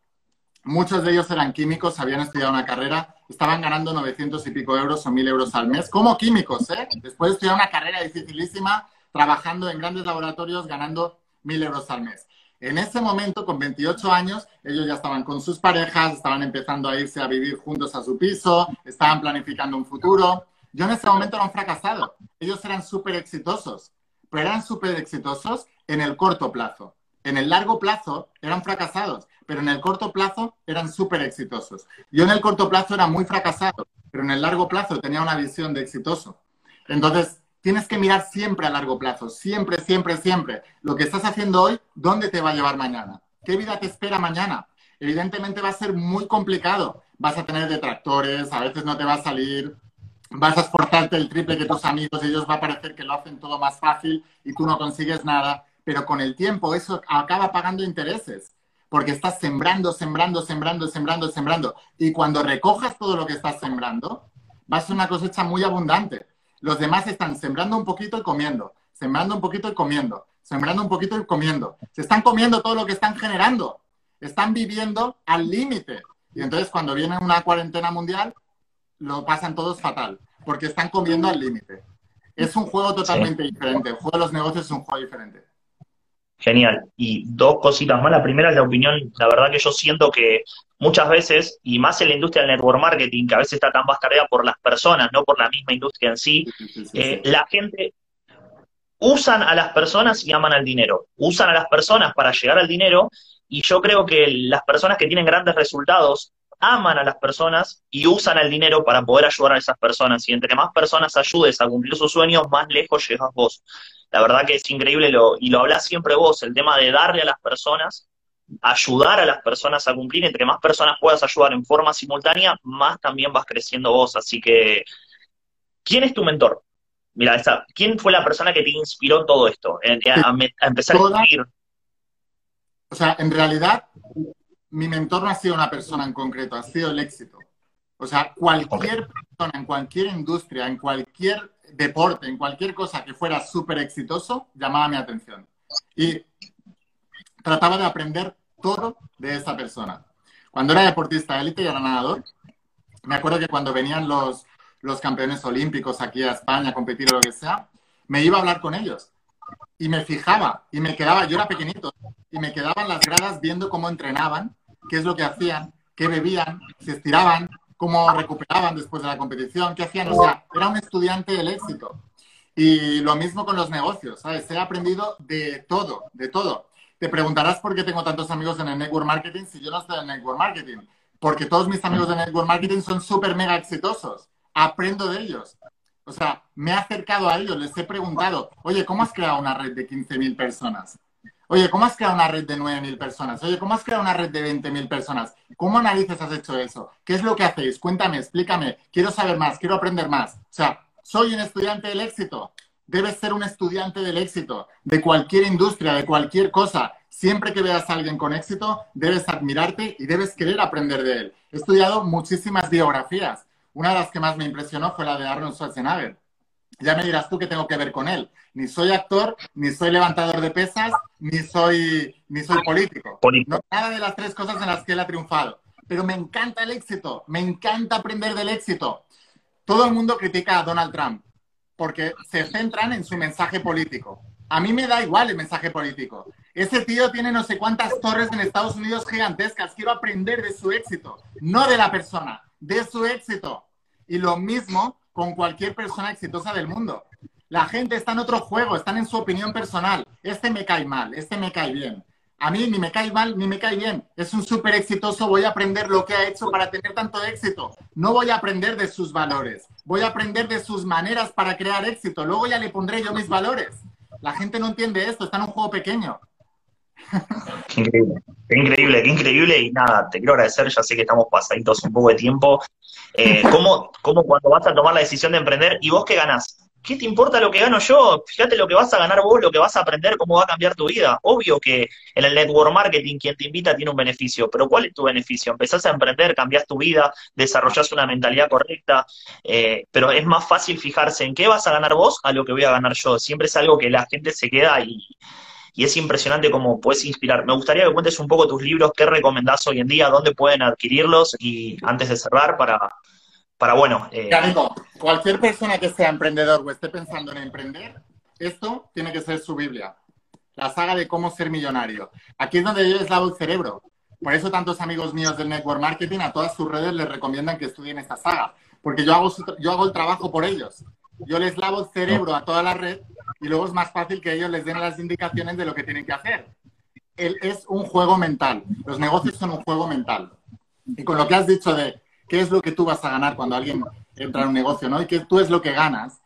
Muchos de ellos eran químicos, habían estudiado una carrera, estaban ganando 900 y pico euros o 1000 euros al mes, como químicos, ¿eh? Después de estudiar una carrera dificilísima, trabajando en grandes laboratorios, ganando 1000 euros al mes. En ese momento, con 28 años, ellos ya estaban con sus parejas, estaban empezando a irse a vivir juntos a su piso, estaban planificando un futuro. Yo en ese momento era un fracasado. Ellos eran súper exitosos, pero eran súper exitosos en el corto plazo. En el largo plazo eran fracasados, pero en el corto plazo eran súper exitosos. Yo en el corto plazo era muy fracasado, pero en el largo plazo tenía una visión de exitoso. Entonces, tienes que mirar siempre a largo plazo, siempre, siempre, siempre. Lo que estás haciendo hoy, ¿dónde te va a llevar mañana? ¿Qué vida te espera mañana? Evidentemente va a ser muy complicado. Vas a tener detractores, a veces no te va a salir, vas a esforzarte el triple que tus amigos, ellos va a parecer que lo hacen todo más fácil y tú no consigues nada, pero con el tiempo eso acaba pagando intereses, porque estás sembrando, sembrando, sembrando, sembrando, sembrando. Y cuando recojas todo lo que estás sembrando, va a ser una cosecha muy abundante. Los demás están sembrando un poquito y comiendo, sembrando un poquito y comiendo, sembrando un poquito y comiendo. Se están comiendo todo lo que están generando. Están viviendo al límite. Y entonces cuando viene una cuarentena mundial, lo pasan todos fatal, porque están comiendo al límite. Es un juego totalmente diferente. El juego de los negocios es un juego diferente. Genial. Y dos cositas más. La primera es la opinión, la verdad que yo siento que muchas veces, y más en la industria del network marketing, que a veces está tan bastardeada por las personas, no por la misma industria en sí, eh, la gente usan a las personas y aman al dinero. Usan a las personas para llegar al dinero y yo creo que las personas que tienen grandes resultados aman a las personas y usan el dinero para poder ayudar a esas personas. Y entre más personas ayudes a cumplir sus sueños, más lejos llegas vos. La verdad que es increíble lo, y lo hablas siempre vos, el tema de darle a las personas, ayudar a las personas a cumplir. Entre más personas puedas ayudar en forma simultánea, más también vas creciendo vos. Así que, ¿quién es tu mentor? Mira, esa, ¿quién fue la persona que te inspiró todo esto? a, empezar a escribir. O sea, en realidad, mi mentor no ha sido una persona en concreto, ha sido el éxito. O sea, cualquier persona en cualquier industria, en cualquier deporte, en cualquier cosa que fuera súper exitoso, llamaba mi atención. Y trataba de aprender todo de esa persona. Cuando era deportista de élite y era nadador, me acuerdo que cuando venían los, los campeones olímpicos aquí a España a competir o lo que sea, me iba a hablar con ellos. Y me fijaba y me quedaba, yo era pequeñito, y me quedaba en las gradas viendo cómo entrenaban qué es lo que hacían, qué bebían, se estiraban, cómo recuperaban después de la competición, qué hacían. O sea, era un estudiante del éxito. Y lo mismo con los negocios, ¿sabes? He aprendido de todo, de todo. Te preguntarás por qué tengo tantos amigos en el network marketing si yo no estoy en el network marketing. Porque todos mis amigos de network marketing son súper mega exitosos. Aprendo de ellos. O sea, me he acercado a ellos, les he preguntado, oye, ¿cómo has creado una red de 15.000 personas? Oye, ¿cómo has creado una red de 9.000 personas? Oye, ¿cómo has creado una red de 20.000 personas? ¿Cómo analizas has hecho eso? ¿Qué es lo que hacéis? Cuéntame, explícame. Quiero saber más, quiero aprender más. O sea, soy un estudiante del éxito. Debes ser un estudiante del éxito, de cualquier industria, de cualquier cosa. Siempre que veas a alguien con éxito, debes admirarte y debes querer aprender de él. He estudiado muchísimas biografías. Una de las que más me impresionó fue la de Arnold Schwarzenegger. Ya me dirás tú qué tengo que ver con él. Ni soy actor, ni soy levantador de pesas, ni soy, ni soy político. No, nada de las tres cosas en las que él ha triunfado. Pero me encanta el éxito, me encanta aprender del éxito. Todo el mundo critica a Donald Trump porque se centran en su mensaje político. A mí me da igual el mensaje político. Ese tío tiene no sé cuántas torres en Estados Unidos gigantescas. Quiero aprender de su éxito, no de la persona, de su éxito. Y lo mismo con cualquier persona exitosa del mundo. La gente está en otro juego, están en su opinión personal. Este me cae mal, este me cae bien. A mí ni me cae mal ni me cae bien. Es un súper exitoso, voy a aprender lo que ha hecho para tener tanto éxito. No voy a aprender de sus valores, voy a aprender de sus maneras para crear éxito. Luego ya le pondré yo mis valores. La gente no entiende esto, está en un juego pequeño. Qué increíble, qué increíble, qué increíble. Y nada, te quiero agradecer, ya sé que estamos pasaditos un poco de tiempo. Eh, ¿cómo, ¿Cómo cuando vas a tomar la decisión de emprender y vos qué ganás? ¿Qué te importa lo que gano yo? Fíjate lo que vas a ganar vos, lo que vas a aprender, cómo va a cambiar tu vida. Obvio que en el network marketing quien te invita tiene un beneficio, pero ¿cuál es tu beneficio? Empezás a emprender, cambias tu vida, desarrollás una mentalidad correcta, eh, pero es más fácil fijarse en qué vas a ganar vos a lo que voy a ganar yo. Siempre es algo que la gente se queda y, y es impresionante cómo puedes inspirar. Me gustaría que cuentes un poco tus libros, qué recomendás hoy en día, dónde pueden adquirirlos y antes de cerrar para, para bueno... Eh... cualquier persona que sea emprendedor o esté pensando en emprender, esto tiene que ser su Biblia. La saga de cómo ser millonario. Aquí es donde yo les lavo el cerebro. Por eso tantos amigos míos del network marketing a todas sus redes les recomiendan que estudien esta saga. Porque yo hago, yo hago el trabajo por ellos. Yo les lavo el cerebro a toda la red y luego es más fácil que ellos les den las indicaciones de lo que tienen que hacer. Él es un juego mental. Los negocios son un juego mental. Y con lo que has dicho de qué es lo que tú vas a ganar cuando alguien entra en un negocio, ¿no? Y que tú es lo que ganas.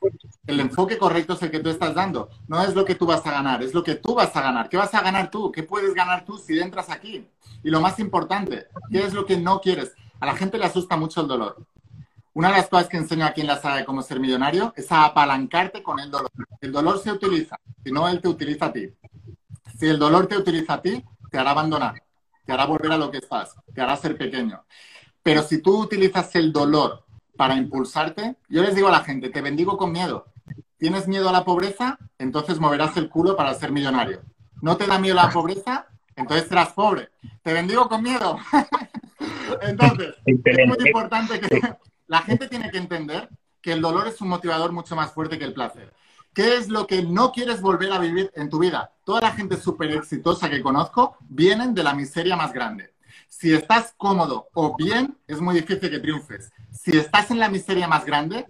El enfoque correcto es el que tú estás dando. No es lo que tú vas a ganar, es lo que tú vas a ganar. ¿Qué vas a ganar tú? ¿Qué puedes ganar tú si entras aquí? Y lo más importante, ¿qué es lo que no quieres? A la gente le asusta mucho el dolor. Una de las cosas que enseño aquí en la saga de cómo ser millonario es a apalancarte con el dolor. El dolor se utiliza, si no, él te utiliza a ti. Si el dolor te utiliza a ti, te hará abandonar, te hará volver a lo que estás, te hará ser pequeño. Pero si tú utilizas el dolor para impulsarte, yo les digo a la gente, te bendigo con miedo. ¿Tienes miedo a la pobreza? Entonces moverás el culo para ser millonario. ¿No te da miedo la pobreza? Entonces serás pobre. Te bendigo con miedo. entonces, es muy importante que la gente tiene que entender que el dolor es un motivador mucho más fuerte que el placer. ¿Qué es lo que no quieres volver a vivir en tu vida? Toda la gente súper exitosa que conozco vienen de la miseria más grande. Si estás cómodo o bien, es muy difícil que triunfes. Si estás en la miseria más grande,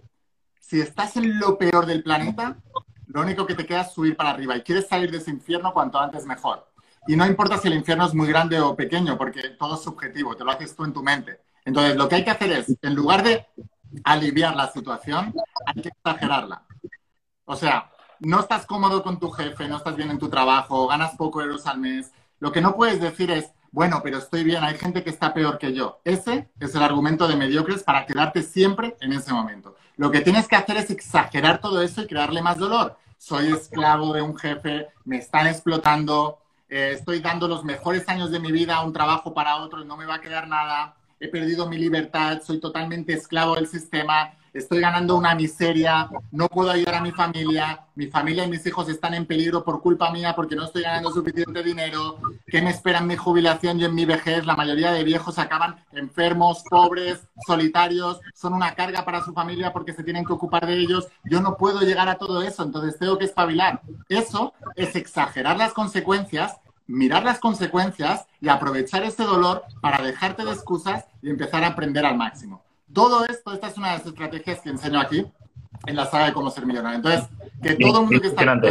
si estás en lo peor del planeta, lo único que te queda es subir para arriba y quieres salir de ese infierno cuanto antes mejor. Y no importa si el infierno es muy grande o pequeño, porque todo es subjetivo, te lo haces tú en tu mente. Entonces, lo que hay que hacer es, en lugar de aliviar la situación, hay que exagerarla. O sea, no estás cómodo con tu jefe, no estás bien en tu trabajo, ganas poco euros al mes. Lo que no puedes decir es, bueno, pero estoy bien, hay gente que está peor que yo. Ese es el argumento de mediocres para quedarte siempre en ese momento. Lo que tienes que hacer es exagerar todo eso y crearle más dolor. Soy esclavo de un jefe, me están explotando, eh, estoy dando los mejores años de mi vida a un trabajo para otro y no me va a quedar nada, he perdido mi libertad, soy totalmente esclavo del sistema, estoy ganando una miseria, no puedo ayudar a mi familia, mi familia y mis hijos están en peligro por culpa mía porque no estoy ganando suficiente dinero, ¿qué me espera en mi jubilación y en mi vejez? La mayoría de viejos acaban enfermos, pobres, solitarios, son una carga para su familia porque se tienen que ocupar de ellos. Yo no puedo llegar a todo eso, entonces tengo que espabilar. Eso es exagerar las consecuencias mirar las consecuencias y aprovechar ese dolor para dejarte de excusas y empezar a aprender al máximo. Todo esto, esta es una de las estrategias que enseño aquí en la saga de cómo ser millonario. Entonces, que todo el mundo que está aquí,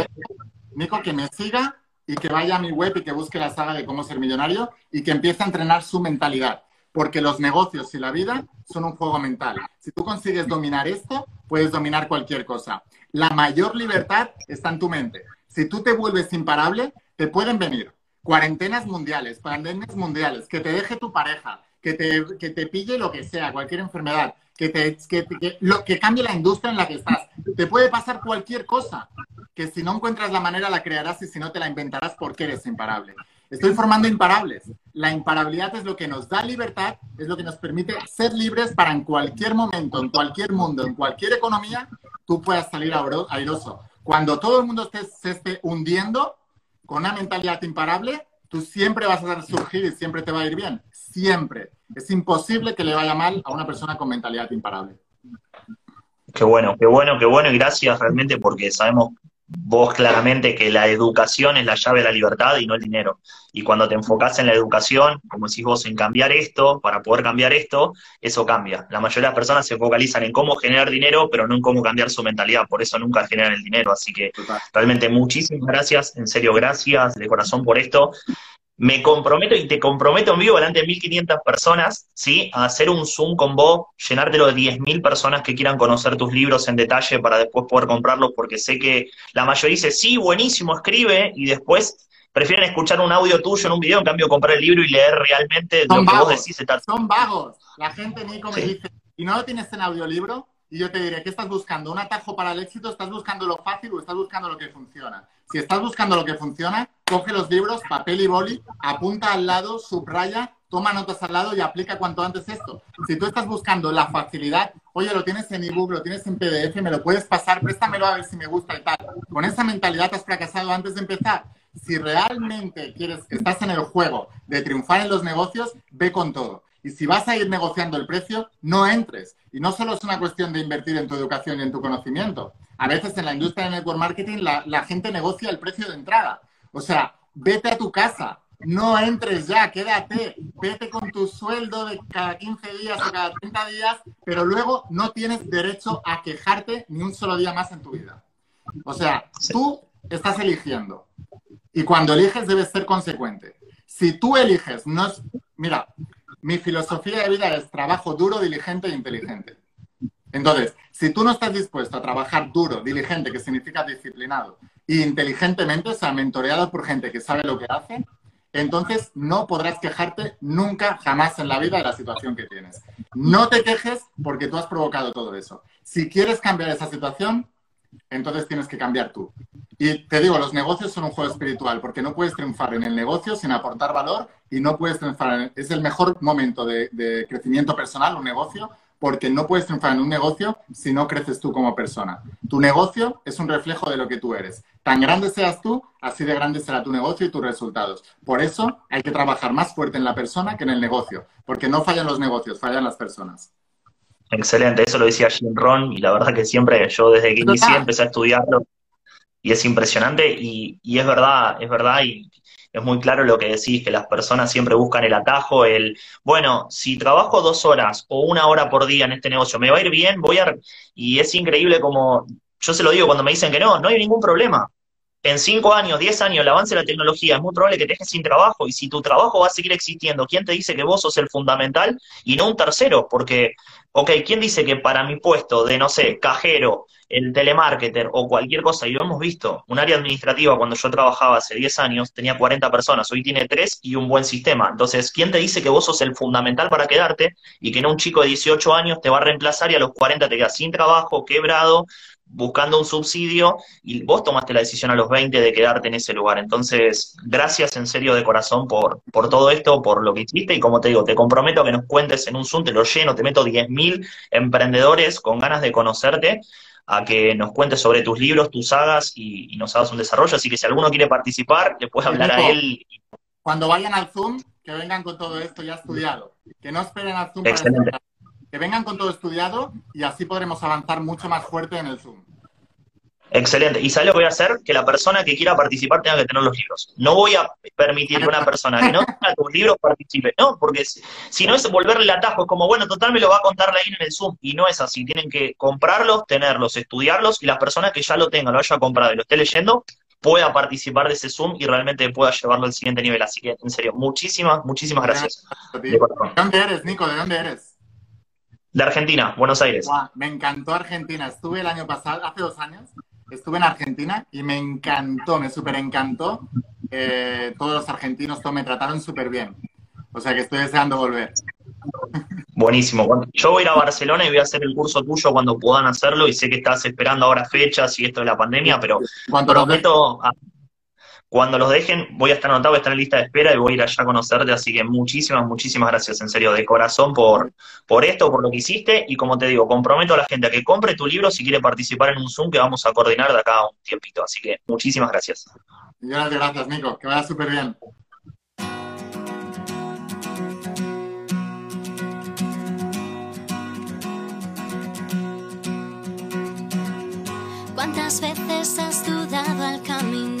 Nico, que me siga y que vaya a mi web y que busque la saga de cómo ser millonario y que empiece a entrenar su mentalidad. Porque los negocios y la vida son un juego mental. Si tú consigues dominar esto, puedes dominar cualquier cosa. La mayor libertad está en tu mente. Si tú te vuelves imparable, te pueden venir cuarentenas mundiales, pandemias mundiales, que te deje tu pareja, que te, que te pille lo que sea, cualquier enfermedad, que, te, que, lo, que cambie la industria en la que estás. Te puede pasar cualquier cosa, que si no encuentras la manera la crearás y si no te la inventarás porque eres imparable. Estoy formando imparables. La imparabilidad es lo que nos da libertad, es lo que nos permite ser libres para en cualquier momento, en cualquier mundo, en cualquier economía, tú puedas salir airoso. Cuando todo el mundo se esté hundiendo, con una mentalidad imparable, tú siempre vas a surgir y siempre te va a ir bien. Siempre. Es imposible que le vaya mal a una persona con mentalidad imparable. Qué bueno, qué bueno, qué bueno y gracias realmente porque sabemos vos claramente que la educación es la llave de la libertad y no el dinero. Y cuando te enfocas en la educación, como decís vos, en cambiar esto, para poder cambiar esto, eso cambia. La mayoría de las personas se focalizan en cómo generar dinero, pero no en cómo cambiar su mentalidad. Por eso nunca generan el dinero. Así que realmente muchísimas gracias, en serio, gracias de corazón por esto me comprometo y te comprometo en vivo delante de 1500 personas, ¿sí? A hacer un Zoom con vos, llenártelo de 10.000 personas que quieran conocer tus libros en detalle para después poder comprarlos, porque sé que la mayoría dice, sí, buenísimo, escribe, y después prefieren escuchar un audio tuyo en un video, en cambio comprar el libro y leer realmente lo que vos decís. Son vagos. La gente, Nico, me dice, ¿y no lo tienes en audiolibro? Y yo te diré, ¿qué estás buscando? ¿Un atajo para el éxito? ¿Estás buscando lo fácil o estás buscando lo que funciona? Si estás buscando lo que funciona, coge los libros, papel y boli, apunta al lado, subraya, toma notas al lado y aplica cuanto antes esto. Si tú estás buscando la facilidad, oye, lo tienes en ebook, lo tienes en PDF, me lo puedes pasar, préstamelo a ver si me gusta y tal. Con esa mentalidad has fracasado antes de empezar. Si realmente quieres, estás en el juego de triunfar en los negocios, ve con todo. Y si vas a ir negociando el precio, no entres. Y no solo es una cuestión de invertir en tu educación y en tu conocimiento. A veces en la industria del network marketing la, gente negocia el precio de entrada. O sea, vete a tu casa, no entres ya, quédate, vete con tu sueldo de cada 15 días o cada 30 días, pero luego no tienes derecho a quejarte ni un solo día más en tu vida. O sea, tú estás eligiendo y cuando eliges debes ser consecuente. Si tú eliges, no es, mira, mi filosofía de vida es trabajo duro, diligente e inteligente. Entonces, si tú no estás dispuesto a trabajar duro, diligente, que significa disciplinado, e inteligentemente, o sea, mentoreado por gente que sabe lo que hace, entonces no podrás quejarte nunca, jamás en la vida de la situación que tienes. No te quejes porque tú has provocado todo eso. Si quieres cambiar esa situación, entonces tienes que cambiar tú. Y te digo, los negocios son un juego espiritual, porque no puedes triunfar en el negocio sin aportar valor y no puedes triunfar. En, es el mejor momento de, crecimiento personal, un negocio, porque no puedes triunfar en un negocio si no creces tú como persona. Tu negocio es un reflejo de lo que tú eres. Tan grande seas tú, así de grande será tu negocio y tus resultados. Por eso hay que trabajar más fuerte en la persona que en el negocio, porque no fallan los negocios, fallan las personas. Excelente, eso lo decía Jim Ron y la verdad que siempre, yo desde que inicié empecé a estudiarlo, y es impresionante y, y es verdad, es verdad y es muy claro lo que decís, que las personas siempre buscan el atajo, el, bueno, si trabajo dos horas o una hora por día en este negocio, me va a ir bien, voy a... Y es increíble como, yo se lo digo cuando me dicen que no, no hay ningún problema. En cinco años, diez años, el avance de la tecnología es muy probable que te dejes sin trabajo y si tu trabajo va a seguir existiendo, ¿quién te dice que vos sos el fundamental y no un tercero? Porque, ok, ¿quién dice que para mi puesto de, no sé, cajero, el telemarketer o cualquier cosa, y lo hemos visto, un área administrativa cuando yo trabajaba hace 10 años tenía 40 personas, hoy tiene 3 y un buen sistema. Entonces, ¿quién te dice que vos sos el fundamental para quedarte y que no un chico de 18 años te va a reemplazar y a los 40 te quedas sin trabajo, quebrado, buscando un subsidio y vos tomaste la decisión a los 20 de quedarte en ese lugar. Entonces, gracias en serio de corazón por, por todo esto, por lo que hiciste y como te digo, te comprometo a que nos cuentes en un Zoom, te lo lleno, te meto 10.000 emprendedores con ganas de conocerte a que nos cuentes sobre tus libros, tus sagas y, nos hagas un desarrollo. Así que si alguno quiere participar, le puedes hablar a él. Cuando vayan al Zoom, que vengan con todo esto ya estudiado. Que no esperen al Zoom Excelente. para que vengan con todo estudiado y así podremos avanzar mucho más fuerte en el Zoom. Excelente. ¿Y sabes lo que voy a hacer? Que la persona que quiera participar tenga que tener los libros. No voy a permitir que una persona que no tenga tus libros participe. No, porque si, no es volverle el atajo, es como, bueno, total me lo va a contar ahí en el Zoom. Y no es así. Tienen que comprarlos, tenerlos, estudiarlos y las personas que ya lo tengan, lo haya comprado y lo esté leyendo, pueda participar de ese Zoom y realmente pueda llevarlo al siguiente nivel. Así que, en serio, muchísimas, muchísimas gracias. ¿De dónde eres, Nico? ¿De dónde eres? De Argentina, Buenos Aires. me encantó Argentina. Estuve el año pasado, hace dos años, estuve en Argentina y me encantó, me súper encantó. Eh, todos los argentinos todos me trataron súper bien. O sea que estoy deseando volver. Buenísimo. Yo voy a ir a Barcelona y voy a hacer el curso tuyo cuando puedan hacerlo y sé que estás esperando ahora fechas y esto de la pandemia, pero prometo, cuando los dejen, voy a estar anotado, voy a estar en lista de espera y voy a ir allá a conocerte. Así que muchísimas, muchísimas gracias, en serio, de corazón por, por esto, por lo que hiciste. Y como te digo, comprometo a la gente a que compre tu libro si quiere participar en un Zoom que vamos a coordinar de acá a un tiempito. Así que muchísimas gracias. Muchas gracias, Nico. Que vaya súper bien. ¿Cuántas veces has dudado al caminar?